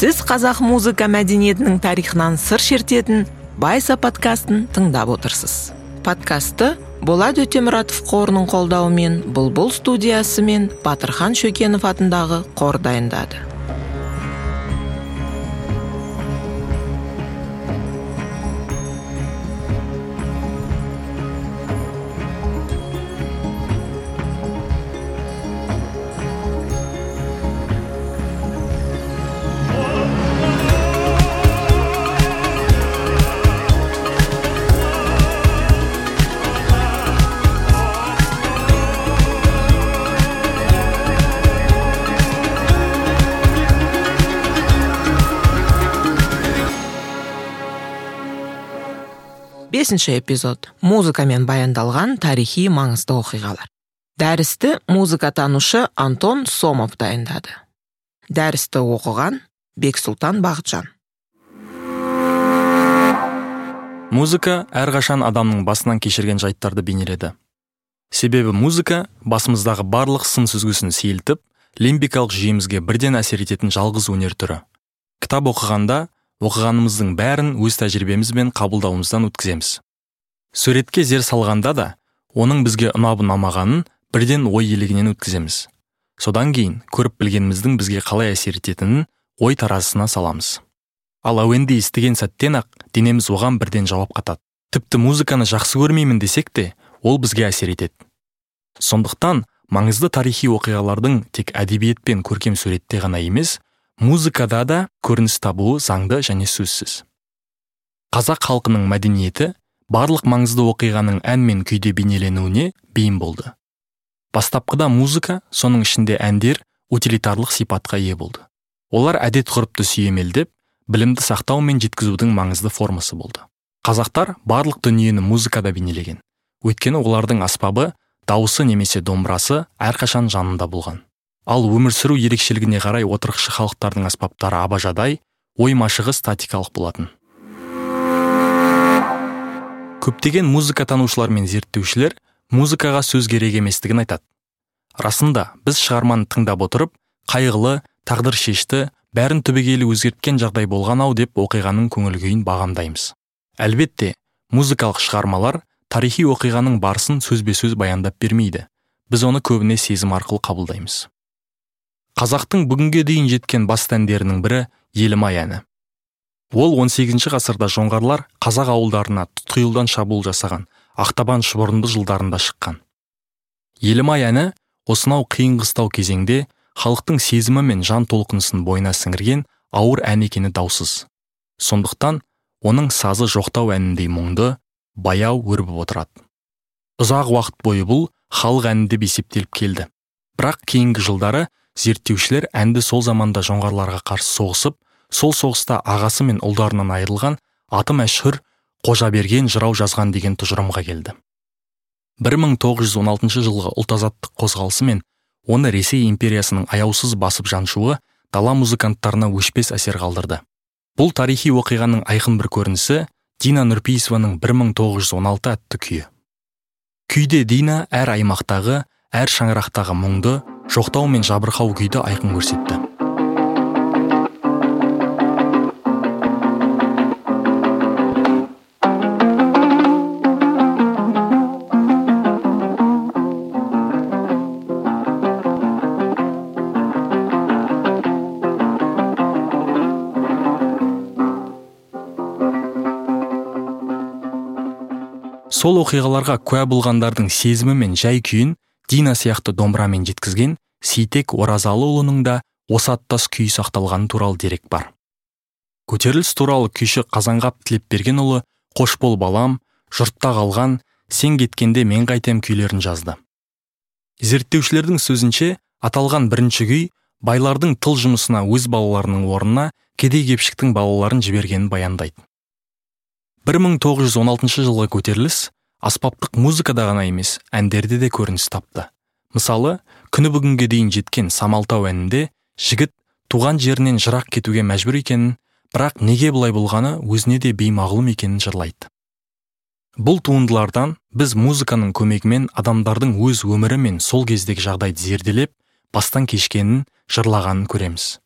сіз қазақ музыка мәдениетінің тарихынан сыр шертетін байса подкастын тыңдап отырсыз. Подкастты болат өтемұратов қорының қолдауымен бұлбұл студиясы мен батырхан шөкенов атындағы қор дайындады. Бесінші эпизод. Музыкамен баяндалған тарихи маңызды оқиғалар. Дәрісті музыкатанушы антон сомов дайындады. Дәрісті оқыған бексұлтан бақытжан. Музыка әрқашан адамның басынан кешірген жайттарды бейнеледі. Себебі музыка басымыздағы барлық сын сүзгісін сейілтіп лимбикалық жүйемізге бірден әсер ететін жалғыз өнер түрі. Кітап оқығанда оқығанымыздың бәрін өз тәжірибеміз бен қабылдауымыздан өткіземіз. Суретке зер салғанда да оның бізге ұнап ұнамағанын бірден ой елегінен өткіземіз. Содан кейін көріп білгеніміздің бізге қалай әсер ететінін ой таразысына саламыз. Ал әуенді естіген сәттен ақ денеміз оған бірден жауап қатады. Тіпті музыканы жақсы көрмеймін десек те ол бізге әсер етеді. Сондықтан маңызды тарихи оқиғалардың тек әдебиет пен көркем суретте ғана емес музыкада да көрініс табуы заңды және сөзсіз. Қазақ халқының мәдениеті барлық маңызды оқиғаның ән мен күйде бейнеленуіне бейім болды. Бастапқыда музыка соның ішінде әндер утилитарлық сипатқа ие болды. Олар әдет ғұрыпты сүйемелдеп білімді сақтау мен жеткізудің маңызды формасы болды. Қазақтар барлық дүниені музыкада бейнелеген. Өйткені олардың аспабы дауысы немесе домбырасы әрқашан жанында болған. Ал өмір сүру ерекшелігіне қарай отырықшы халықтардың аспаптары абажадай ой машығы статикалық болатын. Көптеген музыка танушылар мен зерттеушілер музыкаға сөз керек еместігін айтады. Расында біз шығарманы тыңдап отырып қайғылы тағдыр шешті бәрін түбегейлі өзгерткен жағдай болған ау деп оқиғаның көңіл күйін бағамдаймыз. Әлбетте музыкалық шығармалар тарихи оқиғаның барысын сөзбе сөз баяндап бермейді. Біз оны көбіне сезім арқылы қабылдаймыз. Қазақтың бүгінге дейін жеткен басты әндерінің бірі елім әні. Ол 18 ғасырда жоңғарлар қазақ ауылдарына тұтқиылдан шабуыл жасаған ақтабан шұбырынды жылдарында шыққан. Елім әні осынау қиын қыстау кезеңде халықтың сезімі мен жан толқынысын бойына сіңірген ауыр ән екені даусыз. Сондықтан оның сазы жоқтау әніндей мұңды баяу өрбіп отырады. Ұзақ уақыт бойы бұл халық әні деп есептеліп келді. Бірақ кейінгі жылдары зерттеушілер әнді сол заманда жоңғарларға қарсы соғысып сол соғыста ағасы мен ұлдарынан айырылған аты мәшһүр қожаберген жырау жазған деген тұжырымға келді. 1916 жылғы ұлт азаттық қозғалысы мен оны ресей империясының аяусыз басып жаншуы дала музыканттарына өшпес әсер қалдырды. Бұл тарихи оқиғаның айқын бір көрінісі дина нұрпейісованың 1916 атты күйі. Күйде дина әр аймақтағы әр шаңырақтағы мұңды жоқтау мен жабырқау күйді айқын көрсетті. Сол оқиғаларға куә болғандардың сезімі мен жай күйін дина сияқты домбырамен жеткізген сейтек оразалыұлының да осы аттас күй сақталғаны туралы дерек бар. Көтеріліс туралы күйші қазанғап тілепбергенұлы қош бол балам жұртта қалған сен кеткенде мен қайтем күйлерін жазды. Зерттеушілердің сөзінше аталған бірінші күй байлардың тыл жұмысына өз балаларының орнына кедей кепшіктің балаларын жібергенін баяндайды. 1916 жылғы көтеріліс аспаптық музыкада ғана емес әндерде де көрініс тапты. Мысалы күні бүгінге дейін жеткен самалтау әнінде жігіт туған жерінен жырақ кетуге мәжбүр екенін бірақ неге бұлай болғаны өзіне де беймағлұм екенін жырлайды. Бұл туындылардан біз музыканың көмегімен адамдардың өз өмірі мен сол кездегі жағдайды зерделеп бастан кешкенін жырлағанын көреміз.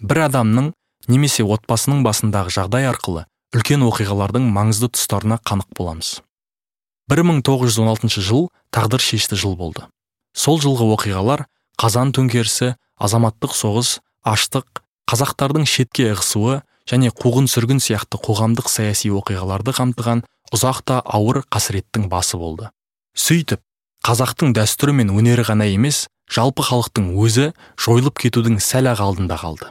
Бір адамның немесе отбасының басындағы жағдай арқылы үлкен оқиғалардың маңызды тұстарына қанық боламыз. 1916 жыл тағдыр шешті жыл болды. Сол жылғы оқиғалар қазан төңкерісі азаматтық соғыс аштық қазақтардың шетке ығысуы және қуғын сүргін сияқты қоғамдық саяси оқиғаларды қамтыған ұзақ та ауыр қасіреттің басы болды. Сөйтіп қазақтың дәстүрі мен өнері ғана емес жалпы халықтың өзі жойылып кетудің сәл ақ алдында қалды.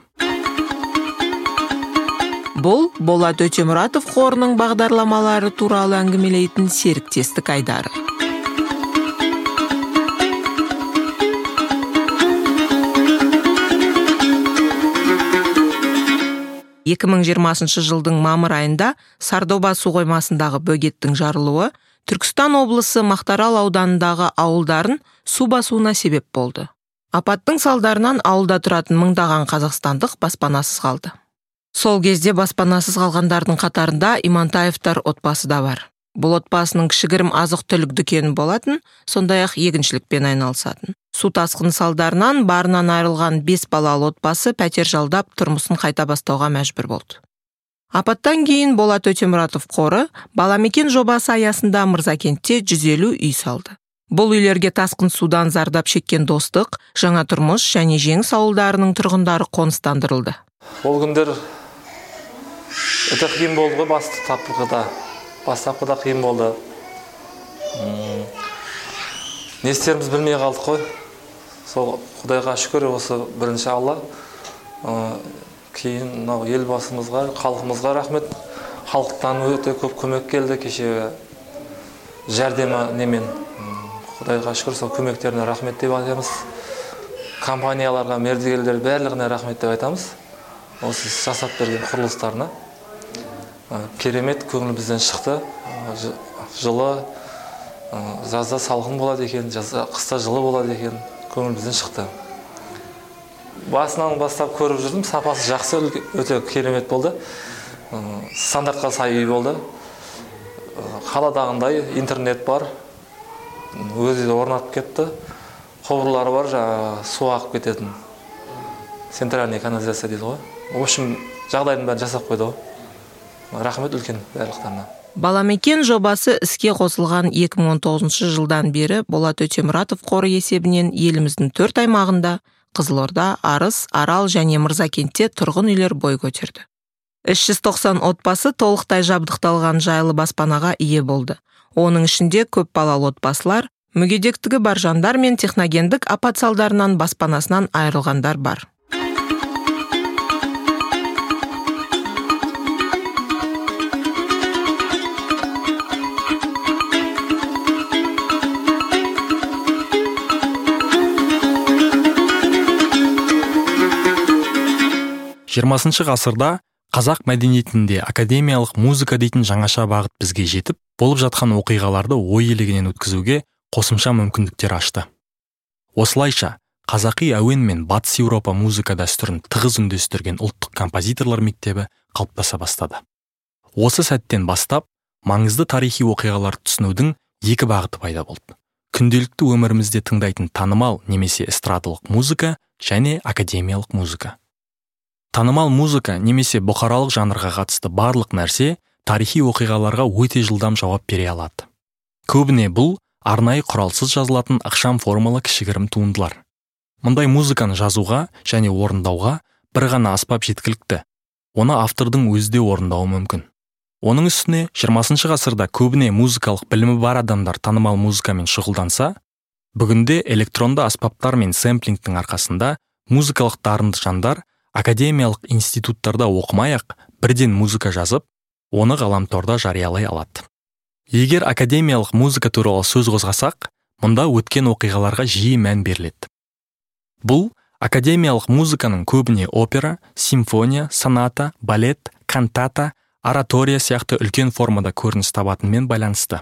Бұл болат өтемұратов қорының бағдарламалары туралы әңгімелейтін серіктестік айдары. 2020 жылдың мамыр айында сардоба су қоймасындағы бөгеттің жарылуы түркістан облысы мақтарал ауданындағы ауылдарын су басуына себеп болды. Апаттың салдарынан ауылда тұратын мыңдаған қазақстандық баспанасыз қалды. Сол кезде баспанасыз қалғандардың қатарында имантаевтар отбасы да бар. Бұл отбасының кішігірім азық түлік дүкені болатын сондай ақ егіншілікпен айналысатын. Су тасқыны салдарынан барынан айырылған бес балалы отбасы пәтер жалдап тұрмысын қайта бастауға мәжбүр болды. Апаттан кейін болат өтемұратов қоры баламекен жобасы аясында мырзакентте 150 үй салды. Бұл үйлерге тасқын судан зардап шеккен достық жаңа тұрмыс және жеңіс ауылдарының тұрғындары қоныстандырылды. Ол күндер өте қиын болды ғой бастапқыда бастапқыда қиын болды. Не істерімізді білмей қалдық қой. Сол құдайға шүкір осы бірінші алла. Кейін мынау елбасымызға халқымызға рахмет. Халықтан өте көп көмек келді кеше. Жәрдемі немен? Құдайға шүкір сол көмектеріне рахмет деп айтамыз. Компанияларға мердігерлер барлығына рахмет деп айтамыз. Осы жасап берген құрылыстарына. Керемет көңілімізден шықты. Жылы жазда салқын болады екен жазда қыста жылы болады екен. Көңілімізден шықты. Басынан бастап көріп жүрдім сапасы жақсы өте керемет болды. Стандартқа сай үй болды. Қаладағындай интернет бар. Өзі орнатып кетті. Құбырлары бар жаңағы су ағып кететін. Центральный канализация дейді ғой. В общем жағдайдың бәрін жасап қойды ғой. Рахмет үлкен барлықтарына. Баламекен жобасы іске қосылған 2019 жылдан бері болат өтемұратов қоры есебінен еліміздің төрт аймағында қызылорда арыс арал және мырзакентте тұрғын үйлер бой көтерді. 390 отбасы толықтай жабдықталған жайлы баспанаға ие болды. Оның ішінде көп балалы отбасылар мүгедектігі бар жандар мен техногендік апат салдарынан баспанасынан айырылғандар бар. Жиырмасыншы ғасырда қазақ мәдениетінде академиялық музыка дейтін жаңаша бағыт бізге жетіп болып жатқан оқиғаларды ой елегінен өткізуге қосымша мүмкіндіктер ашты. Осылайша қазақи әуен мен батыс еуропа музыка дәстүрін тығыз үндестірген ұлттық композиторлар мектебі қалыптаса бастады. Осы сәттен бастап маңызды тарихи оқиғаларды түсінудің екі бағыты пайда болды. Күнделікті өмірімізде тыңдайтын танымал немесе эстрадалық музыка және академиялық музыка. Танымал музыка немесе бұқаралық жанрға қатысты барлық нәрсе тарихи оқиғаларға өте жылдам жауап бере алады. Көбіне бұл арнайы құралсыз жазылатын ықшам формалы кішігірім туындылар. Мұндай музыканы жазуға және орындауға бір ғана аспап жеткілікті. Оны автордың өзі де орындауы мүмкін. Оның үстіне 20 ғасырда көбіне музыкалық білімі бар адамдар танымал музыкамен шұғылданса бүгінде электронды аспаптар мен сэмплингтің арқасында музыкалық дарынды жандар академиялық институттарда оқымай ақ бірден музыка жазып оны ғаламторда жариялай алады. Егер академиялық музыка туралы сөз қозғасақ мұнда өткен оқиғаларға жиі мән беріледі. Бұл академиялық музыканың көбіне опера симфония соната балет кантата оратория сияқты үлкен формада көрініс табатынымен байланысты.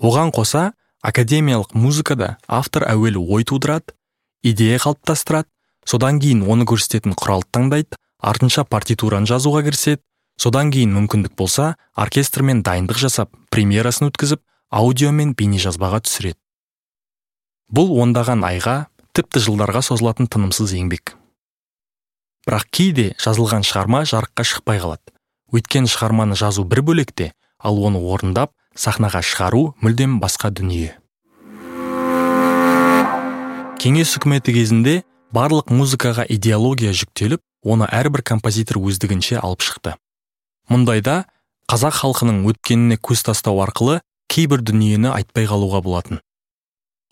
Оған қоса академиялық музыкада автор әуелі ой тудырады идея қалыптастырады содан кейін оны көрсететін құралды таңдайды артынша партитураны жазуға кіріседі. Содан кейін мүмкіндік болса оркестрмен дайындық жасап премьерасын өткізіп аудио мен бейнежазбаға түсіреді. Бұл ондаған айға тіпті жылдарға созылатын тынымсыз еңбек. Бірақ кейде жазылған шығарма жарыққа шықпай қалады. Өйткені шығарманы жазу бір бөлекте ал оны орындап сахнаға шығару мүлдем басқа дүние. Кеңес үкіметі кезінде барлық музыкаға идеология жүктеліп оны әрбір композитор өздігінше алып шықты. Мұндайда қазақ халқының өткеніне көз тастау арқылы кейбір дүниені айтпай қалуға болатын.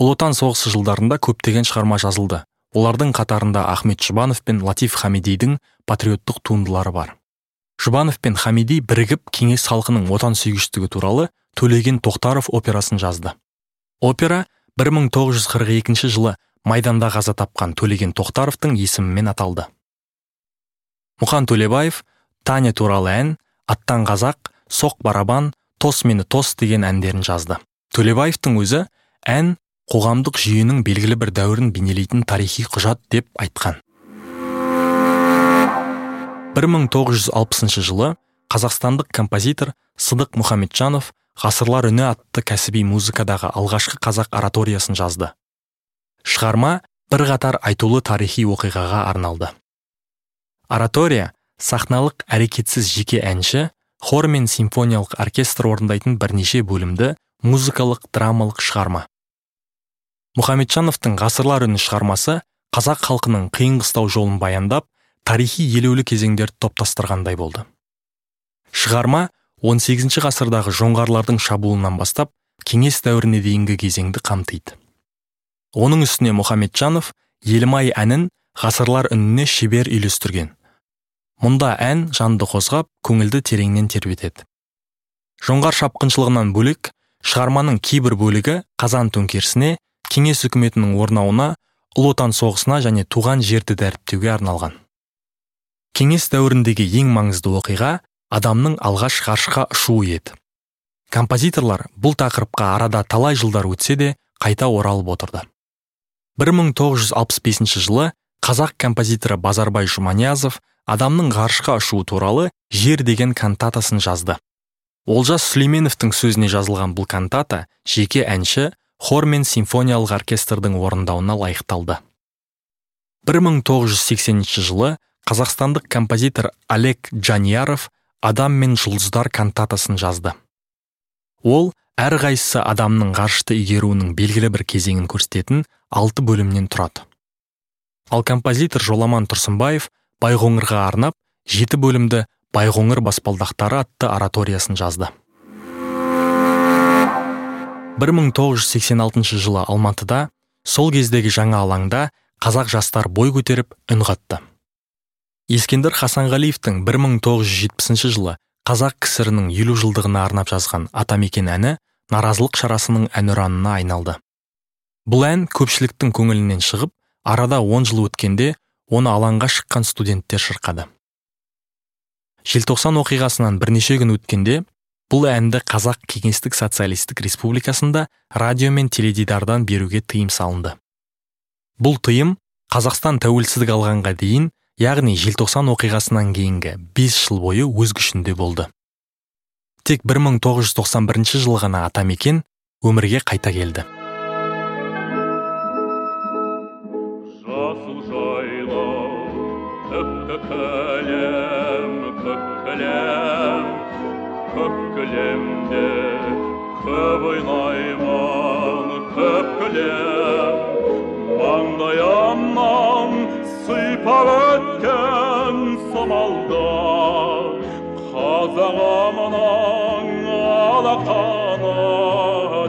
Ұлы отан соғысы жылдарында көптеген шығарма жазылды. Олардың қатарында ахмет жұбанов пен латиф хамидидің патриоттық туындылары бар. Жұбанов пен хамиди бірігіп кеңес халқының отансүйгіштігі туралы төлеген тоқтаров операсын жазды. Опера 1942 жылы майданда қаза тапқан төлеген тоқтаровтың есімімен аталды. Мұқан төлебаев таня туралы ән аттан қазақ соқ барабан тос мені тос деген әндерін жазды. Төлебаевтың өзі ән қоғамдық жүйенің белгілі бір дәуірін бейнелейтін тарихи құжат деп айтқан. 1960 жылы қазақстандық композитор сыдық мұхамеджанов ғасырлар үні атты кәсіби музыкадағы алғашқы қазақ ораториясын жазды. Шығарма бірқатар айтулы тарихи оқиғаға арналды. Оратория сахналық әрекетсіз жеке әнші хор мен симфониялық оркестр орындайтын бірнеше бөлімді музыкалық драмалық шығарма. Мұхамеджановтың ғасырлар үні шығармасы қазақ халқының қиын қыстау жолын баяндап тарихи елеулі кезеңдерді топтастырғандай болды. Шығарма 18 ғасырдағы жоңғарлардың шабуылынан бастап кеңес дәуіріне дейінгі кезеңді қамтиды. Оның үстіне мұхамеджанов елімай әнін ғасырлар үніне шебер үйлестірген мұнда ән жанды қозғап көңілді тереңнен тербетеді. Жоңғар шапқыншылығынан бөлек шығарманың кейбір бөлігі қазан төңкерісіне кеңес үкіметінің орнауына ұлы отан соғысына және туған жерді дәріптеуге арналған. Кеңес дәуіріндегі ең маңызды оқиға адамның алғаш ғарышқа ұшуы еді. Композиторлар бұл тақырыпқа арада талай жылдар өтсе де қайта оралып отырды. 1965 жылы қазақ композиторы базарбай жұманиязов адамның ғарышқа ұшуы туралы жер деген кантатасын жазды. Олжас сүлейменовтің сөзіне жазылған бұл кантата жеке әнші хор мен симфониялық оркестрдің орындауына лайықталды. 1980 жылы қазақстандық композитор олег джанияров адам мен жұлдыздар кантатасын жазды. Ол әрқайсысы адамның ғарышты игеруінің белгілі бір кезеңін көрсететін алты бөлімнен тұрады. Ал композитор жоламан тұрсынбаев байқоңырға арнап жеті бөлімді байқоңыр баспалдақтары атты ораториясын жазды. 1986 жылы алматыда сол кездегі жаңа алаңда қазақ жастар бой көтеріп үн қатты. Ескендір хасанғалиевтің 1970 жылы қазақ кср-ның елу жылдығына арнап жазған атамекен әні наразылық шарасының әнұранына айналды. Бұл ән көпшіліктің көңілінен шығып арада 10 жыл өткенде оны алаңға шыққан студенттер шырқады. Желтоқсан оқиғасынан бірнеше күн өткенде бұл әнді қазақ кеңестік социалистік республикасында радио мен теледидардан беруге тыйым салынды. Бұл тыйым қазақстан тәуелсіздік алғанға дейін яғни желтоқсан оқиғасынан кейінгі 5 жыл бойы өз күшінде болды. Тек 1991 жылы ғана атамекен өмірге қайта келді. Кілемде көп ойлаймын көп күлем маңдайымнан сыйпап өткен самалда қазағымның алақаны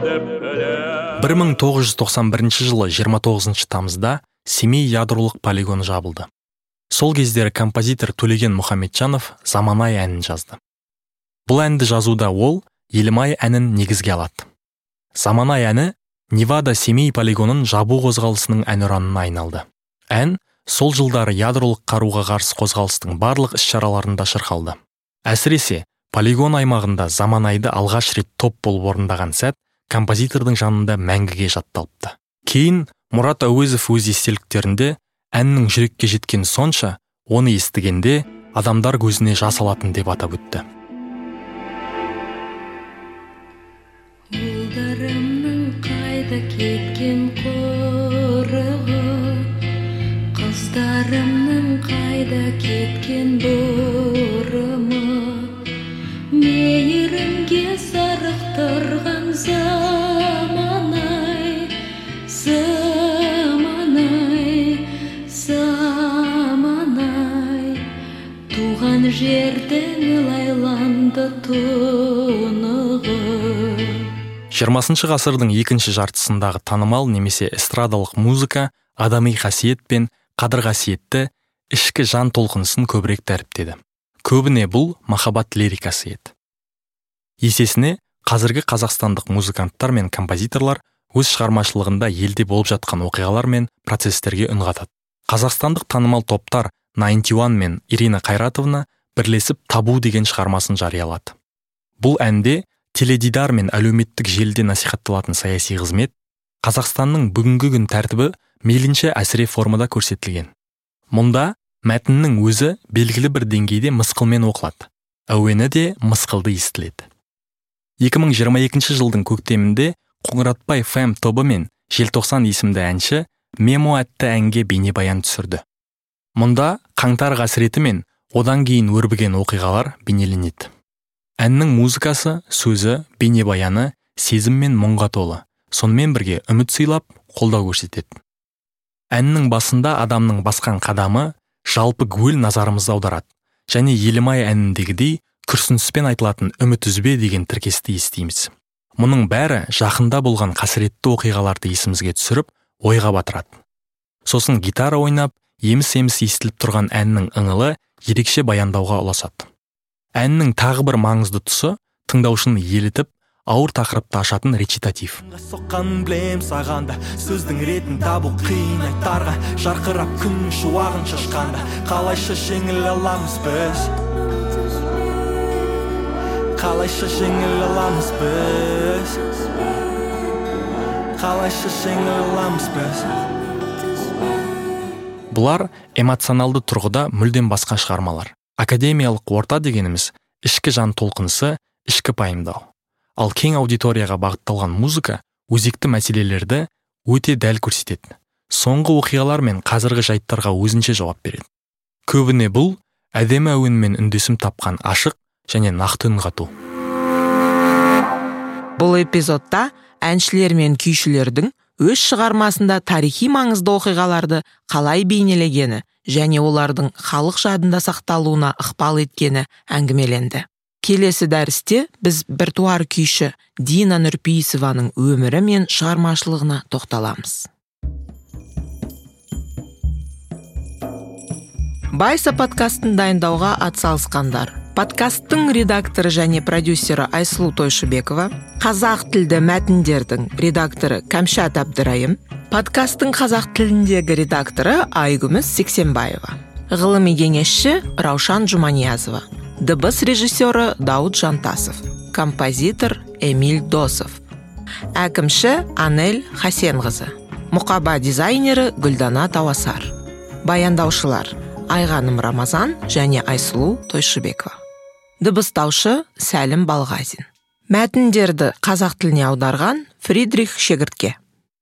деп білем. 1991 жылы 29 тамызда семей ядролық полигоны жабылды. Сол кездері композитор төлеген мұхамеджанов заманай әнін жазды. Бұл әнді жазуда ол елімай әнін негізге алады. Заманай әні невада семей полигонын жабу қозғалысының әнұранына айналды. Ән сол жылдары ядролық қаруға қарсы қозғалыстың барлық іс шараларында шырқалды. Әсіресе полигон аймағында заманайды алғаш рет топ болып орындаған сәт композитордың жанында мәңгіге жатталыпты. Кейін мұрат әуезов өз естеліктерінде әннің жүрекке жеткені сонша оны естігенде адамдар көзіне жас алатын деп атап өтті. Қыздарымның қайда кеткен бұрымы мейірімге зарықтырған заман ай заман ай заман ай туған жердің лайланды тұнығы жиырмасыншы ғасырдың екінші жартысындағы танымал немесе эстрадалық музыка адами қасиет пен қадір қасиетті ішкі жан толқынысын көбірек дәріптеді көбіне бұл махаббат лирикасы еді. Есесіне қазіргі қазақстандық музыканттар мен композиторлар өз шығармашылығында елде болып жатқан оқиғалар мен процестерге үн қатады. Қазақстандық танымал топтар 91 мен ирина қайратовна бірлесіп табу деген шығармасын жариялады. Бұл әнде теледидар мен әлеуметтік желіде насихатталатын саяси қызмет қазақстанның бүгінгі күн тәртібі мейлінше әсіре формада көрсетілген. Мұнда мәтіннің өзі белгілі бір деңгейде мысқылмен оқылады. Әуені де мысқылды естіледі. 2022 жылдың көктемінде қоңыратбай фэм тобы мен желтоқсан есімді әнші мемо атты әнге бейнебаян түсірді. Мұнда қаңтар қасіреті мен одан кейін өрбіген оқиғалар бейнеленеді. Әннің музыкасы сөзі бейнебаяны сезім мен мұңға толы. Сонымен бірге үміт сыйлап қолдау көрсетеді. Әннің басында адамның басқан қадамы жалпы гуіл назарымызды аударады. Және елімай әніндегідей күрсініспен айтылатын үміт үзбе деген тіркесті естиміз. Мұның бәрі жақында болған қасіретті оқиғаларды есімізге түсіріп ойға батырады. Сосын гитара ойнап еміс еміс естіліп тұрған әннің ыңылы ерекше баяндауға ұласады. Әннің тағы бір маңызды тұсы тыңдаушыны елітіп ауыр тақырыпты ашатын речитатив. Соққанын білем саған да сөздің ретін табу қиын айтарға. Жарқырап күннің шуағын шашқанда қалайша жеңіл аламыз біз? Қалайша жеңіл аламыз біз? Қалайша жеңіл аламыз біз? Бұлар эмоционалды тұрғыда мүлдем басқа шығармалар. Академиялық орта дегеніміз ішкі жан толқынысы ішкі пайымдау. Ал кең аудиторияға бағытталған музыка өзекті мәселелерді өте дәл көрсетеді соңғы оқиғалар мен қазіргі жайттарға өзінше жауап береді. Көбіне бұл әдемі әуенмен үндесім тапқан ашық және нақты үн қату. Бұл эпизодта әншілер мен күйшілердің өз шығармасында тарихи маңызды оқиғаларды қалай бейнелегені және олардың халық жадында сақталуына ықпал еткені әңгімеленді. Келесі дәрісте біз біртуар күйші дина нұрпейісованың өмірі мен шығармашылығына тоқталамыз. Байса подкастын дайындауға атсалысқандар. Подкасттың редакторы және продюсері айсұлу тойшыбекова қазақ тілді мәтіндердің редакторы кәмшат әбдірайым подкасттың қазақ тіліндегі редакторы айгүміс сексенбаева ғылыми кеңесші раушан жұманиязова. Дыбыс режиссері дауд жантасов. Композитор эмиль досов. Әкімші анель хасенқызы. Мұқаба дизайнері гүлдана тауасар баяндаушылар айғаным рамазан және айсұлу тойшыбекова. Дыбыстаушы сәлім балғазин. Мәтіндерді қазақ тіліне аударған фридрих шегіртке.